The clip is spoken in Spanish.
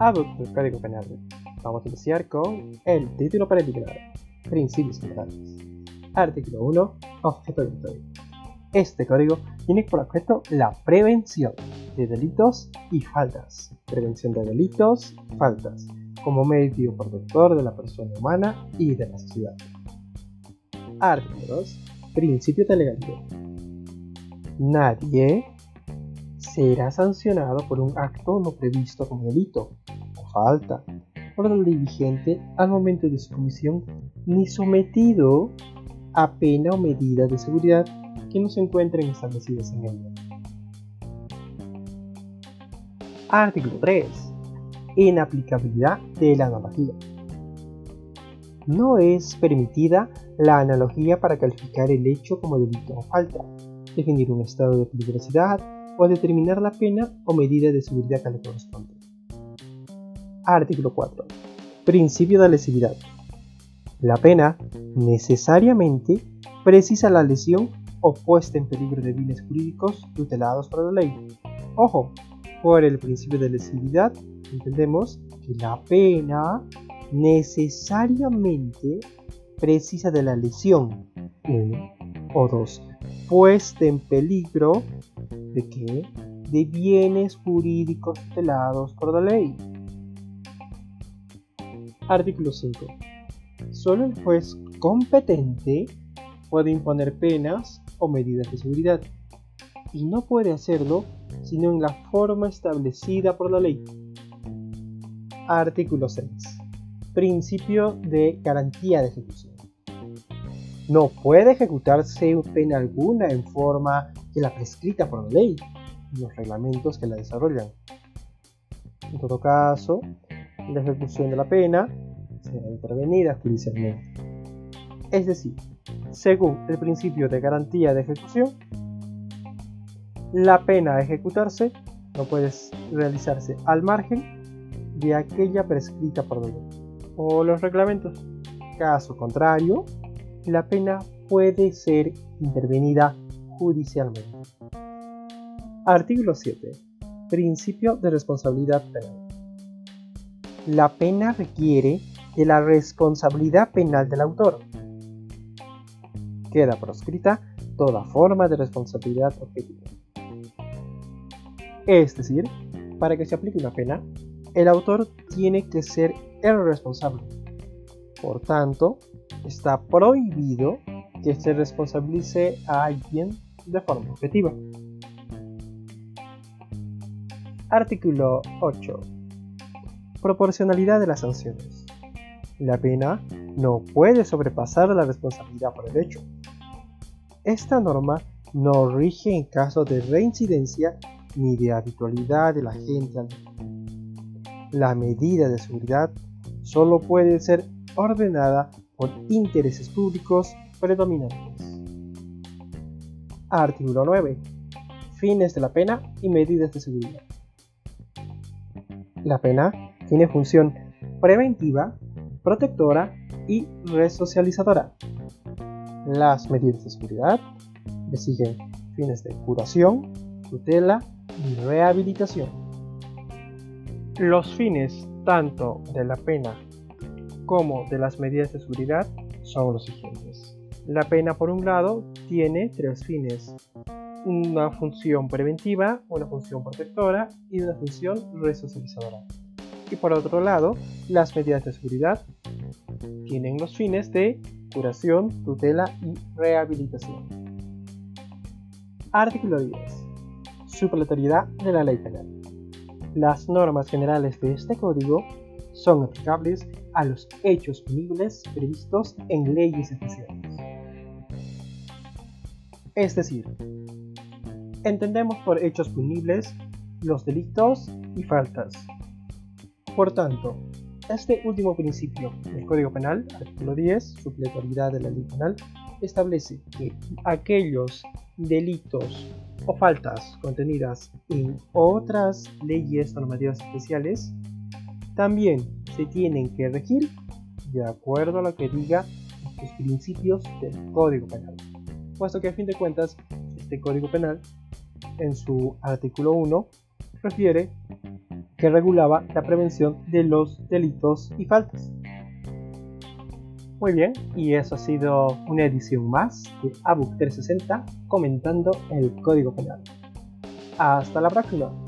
Hablo del Código Penal. Vamos a iniciar con el título preliminar. Principios generales. Artículo 1. Objeto del código. Este código tiene por objeto la prevención de delitos y faltas. Prevención de delitos y faltas como medio protector de la persona humana y de la sociedad. Artículo 2. Principio de legalidad. Nadie será sancionado por un acto no previsto como delito o falta por la ley vigente al momento de su comisión ni sometido a pena o medida de seguridad que no se encuentren establecidas en ella. Artículo 3. Inaplicabilidad de la analogía. No es permitida la analogía para calificar el hecho como delito o falta, definir un estado de peligrosidad o determinar la pena o medida de seguridad que le corresponde. Artículo 4. Principio de lesividad. La pena necesariamente precisa la lesión o puesta en peligro de bienes jurídicos tutelados por la ley. Ojo, por el principio de lesividad entendemos que la pena necesariamente precisa de la lesión, uno o dos, puesta en peligro de qué? De bienes jurídicos tutelados por la ley. Artículo 5. Solo el juez competente puede imponer penas o medidas de seguridad y no puede hacerlo sino en la forma establecida por la ley. Artículo 6. Principio de garantía de ejecución. No puede ejecutarse pena alguna en forma que la prescrita por la ley y los reglamentos que la desarrollan. En todo caso, la ejecución de la pena será intervenida judicialmente. Es decir, según el principio de garantía de ejecución, la pena a ejecutarse no puede realizarse al margen de aquella prescrita por la ley o los reglamentos. Caso contrario, la pena puede ser intervenida judicialmente. Artículo 7. Principio de responsabilidad penal. La pena requiere de la responsabilidad penal del autor. Queda proscrita toda forma de responsabilidad objetiva. Es decir, para que se aplique una pena, el autor tiene que ser el responsable. Por tanto, está prohibido que se responsabilice a alguien de forma objetiva. Artículo 8. Proporcionalidad de las sanciones. La pena no puede sobrepasar la responsabilidad por el hecho. Esta norma no rige en caso de reincidencia ni de habitualidad de la gente. La medida de seguridad solo puede ser ordenada por intereses públicos predominantes. Artículo 9. Fines de la pena y medidas de seguridad. La pena tiene función preventiva, protectora y resocializadora. Las medidas de seguridad le siguen fines de curación, tutela y rehabilitación. Los fines tanto de la pena como de las medidas de seguridad son los siguientes. La pena, por un lado, tiene tres fines. Una función preventiva, una función protectora y una función resocializadora. Y por otro lado, las medidas de seguridad tienen los fines de curación, tutela y rehabilitación. Artículo 10. Supletoriedad de la ley penal. Las normas generales de este código son aplicables a los hechos punibles previstos en leyes especiales. Es decir, entendemos por hechos punibles los delitos y faltas. Por tanto, este último principio del Código Penal, artículo 10, supletoriedad de la ley penal, establece que aquellos delitos o faltas contenidas en otras leyes normativas especiales también se tienen que regir de acuerdo a lo que diga los principios del Código Penal, puesto que a fin de cuentas este Código Penal en su artículo 1 refiere que regulaba la prevención de los delitos y faltas. Muy bien, y eso ha sido una edición más de ABUC 360 comentando el Código Penal. Hasta la próxima.